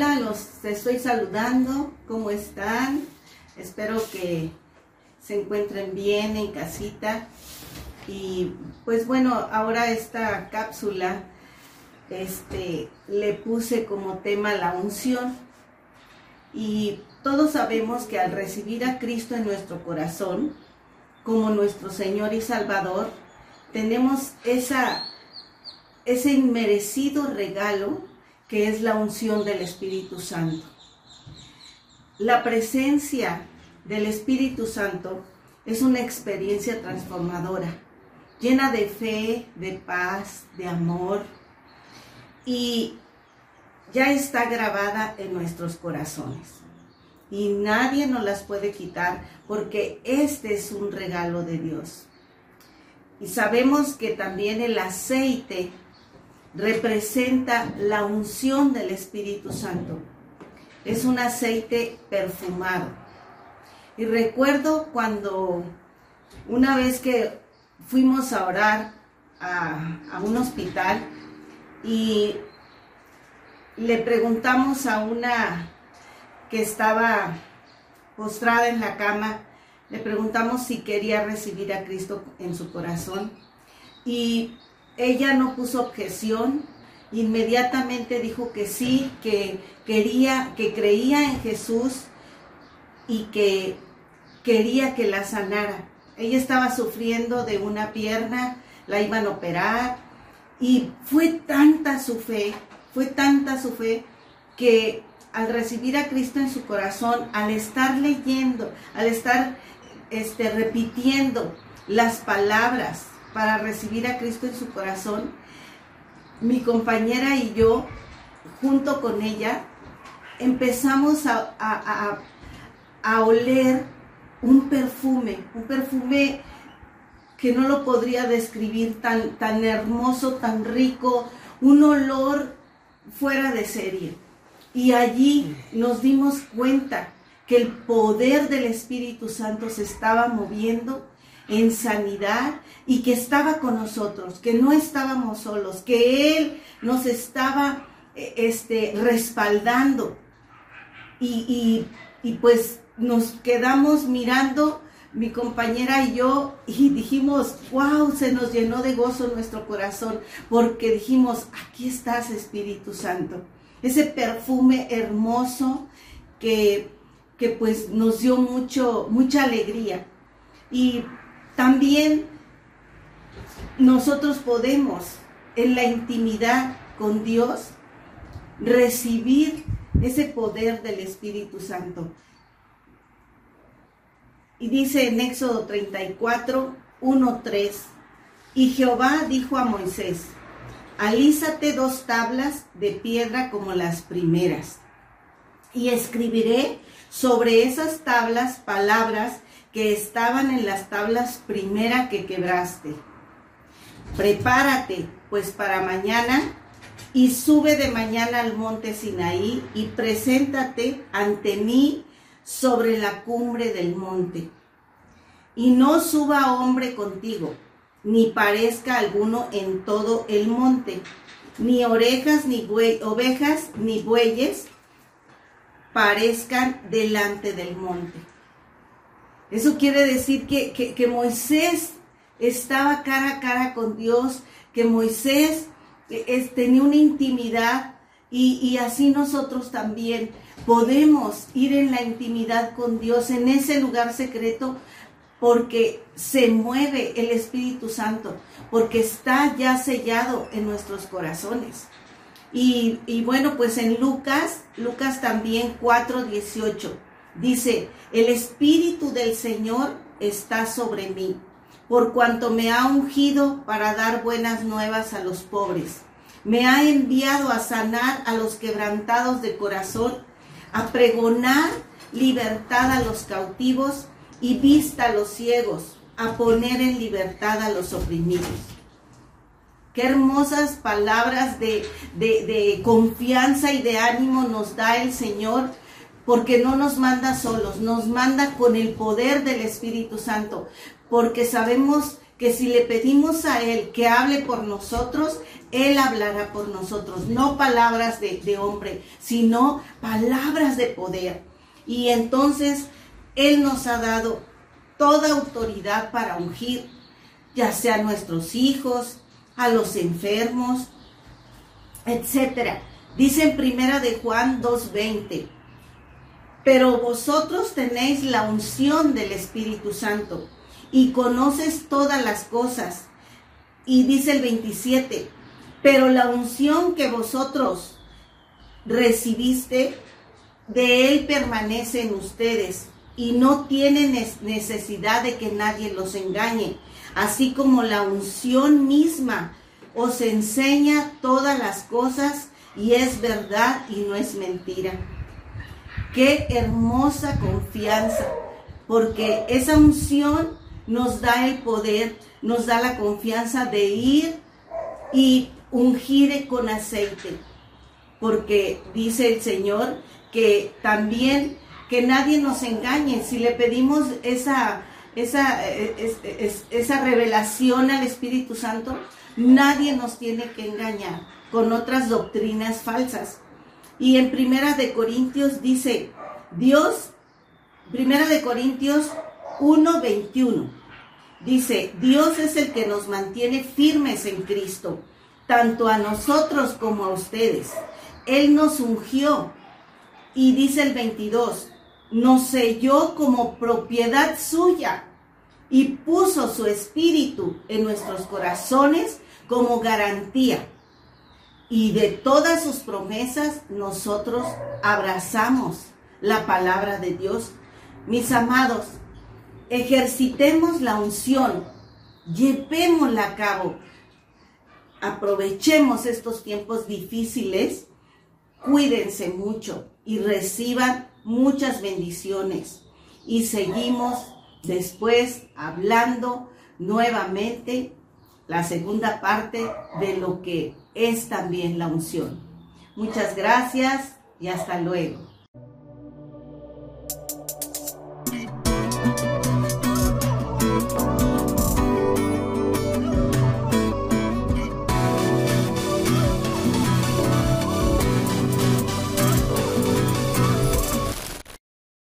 Hola, los estoy saludando. ¿Cómo están? Espero que se encuentren bien en casita. Y pues bueno, ahora esta cápsula este le puse como tema la unción. Y todos sabemos que al recibir a Cristo en nuestro corazón como nuestro Señor y Salvador, tenemos esa ese inmerecido regalo que es la unción del Espíritu Santo. La presencia del Espíritu Santo es una experiencia transformadora, llena de fe, de paz, de amor y ya está grabada en nuestros corazones. Y nadie nos las puede quitar porque este es un regalo de Dios. Y sabemos que también el aceite representa la unción del Espíritu Santo. Es un aceite perfumado. Y recuerdo cuando una vez que fuimos a orar a, un hospital y le preguntamos a una que estaba postrada en la cama, le preguntamos si quería recibir a Cristo en su corazón. Y ella no puso objeción, inmediatamente dijo que sí, que quería, que creía en Jesús y que quería que la sanara. Ella estaba sufriendo de una pierna, la iban a operar y fue tanta su fe, fue tanta su fe que al recibir a Cristo en su corazón, al estar leyendo, al estar este, repitiendo las palabras para recibir a Cristo en su corazón, mi compañera y yo, junto con ella, empezamos a, oler un perfume, un perfume que no lo podría describir tan, tan hermoso, tan rico, un olor fuera de serie. Y allí nos dimos cuenta que el poder del Espíritu Santo se estaba moviendo en sanidad y que estaba con nosotros, que no estábamos solos, que Él nos estaba eh, este, respaldando. Y, y, pues nos quedamos mirando, mi compañera y yo, y dijimos, wow, se nos llenó de gozo nuestro corazón, porque dijimos, aquí estás Espíritu Santo. Ese perfume hermoso que, que pues nos dio mucho, mucha alegría. Y también nosotros podemos en la intimidad con Dios recibir ese poder del Espíritu Santo. Y dice en Éxodo 34, 1, 3, y Jehová dijo a Moisés, alízate dos tablas de piedra como las primeras, y escribiré sobre esas tablas palabras que estaban en las tablas primera que quebraste. Prepárate, pues para mañana, y sube de mañana al monte Sinaí y preséntate ante mí sobre la cumbre del monte. Y no suba hombre contigo, ni parezca alguno en todo el monte, ni orejas, ni ovejas, ni bueyes parezcan delante del monte. Eso quiere decir que, Moisés estaba cara a cara con Dios, que Moisés eh, tenía una intimidad y, y, así nosotros también podemos ir en la intimidad con Dios, en ese lugar secreto, porque se mueve el Espíritu Santo, porque está ya sellado en nuestros corazones. Y, y bueno, pues en Lucas, Lucas también 4:18 Dice, el Espíritu del Señor está sobre mí, por cuanto me ha ungido para dar buenas nuevas a los pobres. Me ha enviado a sanar a los quebrantados de corazón, a pregonar libertad a los cautivos y vista a los ciegos, a poner en libertad a los oprimidos. Qué hermosas palabras de, de, confianza y de ánimo nos da el Señor porque no nos manda solos, nos manda con el poder del Espíritu Santo, porque sabemos que si le pedimos a Él que hable por nosotros, Él hablará por nosotros. No palabras de, hombre, sino palabras de poder. Y entonces Él nos ha dado toda autoridad para ungir, ya sea a nuestros hijos, a los enfermos, etcétera. Dice en primera de Juan 2:20, pero vosotros tenéis la unción del Espíritu Santo y conoces todas las cosas. Y dice el 27, pero la unción que vosotros recibiste, de él permanece en ustedes y no tienen necesidad de que nadie los engañe, así como la unción misma os enseña todas las cosas y es verdad y no es mentira. Qué hermosa confianza, porque esa unción nos da el poder, nos da la confianza de ir y ungir con aceite, porque dice el Señor que también que nadie nos engañe, si le pedimos esa, esa, esa revelación al Espíritu Santo, nadie nos tiene que engañar con otras doctrinas falsas. Y en Primera de Corintios dice, Dios, Primera de Corintios 1:21, dice, Dios es el que nos mantiene firmes en Cristo, tanto a nosotros como a ustedes. Él nos ungió. Y dice el 22, nos selló como propiedad suya y puso su espíritu en nuestros corazones como garantía y de todas sus promesas nosotros abrazamos la palabra de Dios. Mis amados, ejercitemos la unción, llevémosla a cabo, aprovechemos estos tiempos difíciles, cuídense mucho y reciban muchas bendiciones. Y seguimos después hablando nuevamente la segunda parte de lo que es también la unción. Muchas gracias y hasta luego.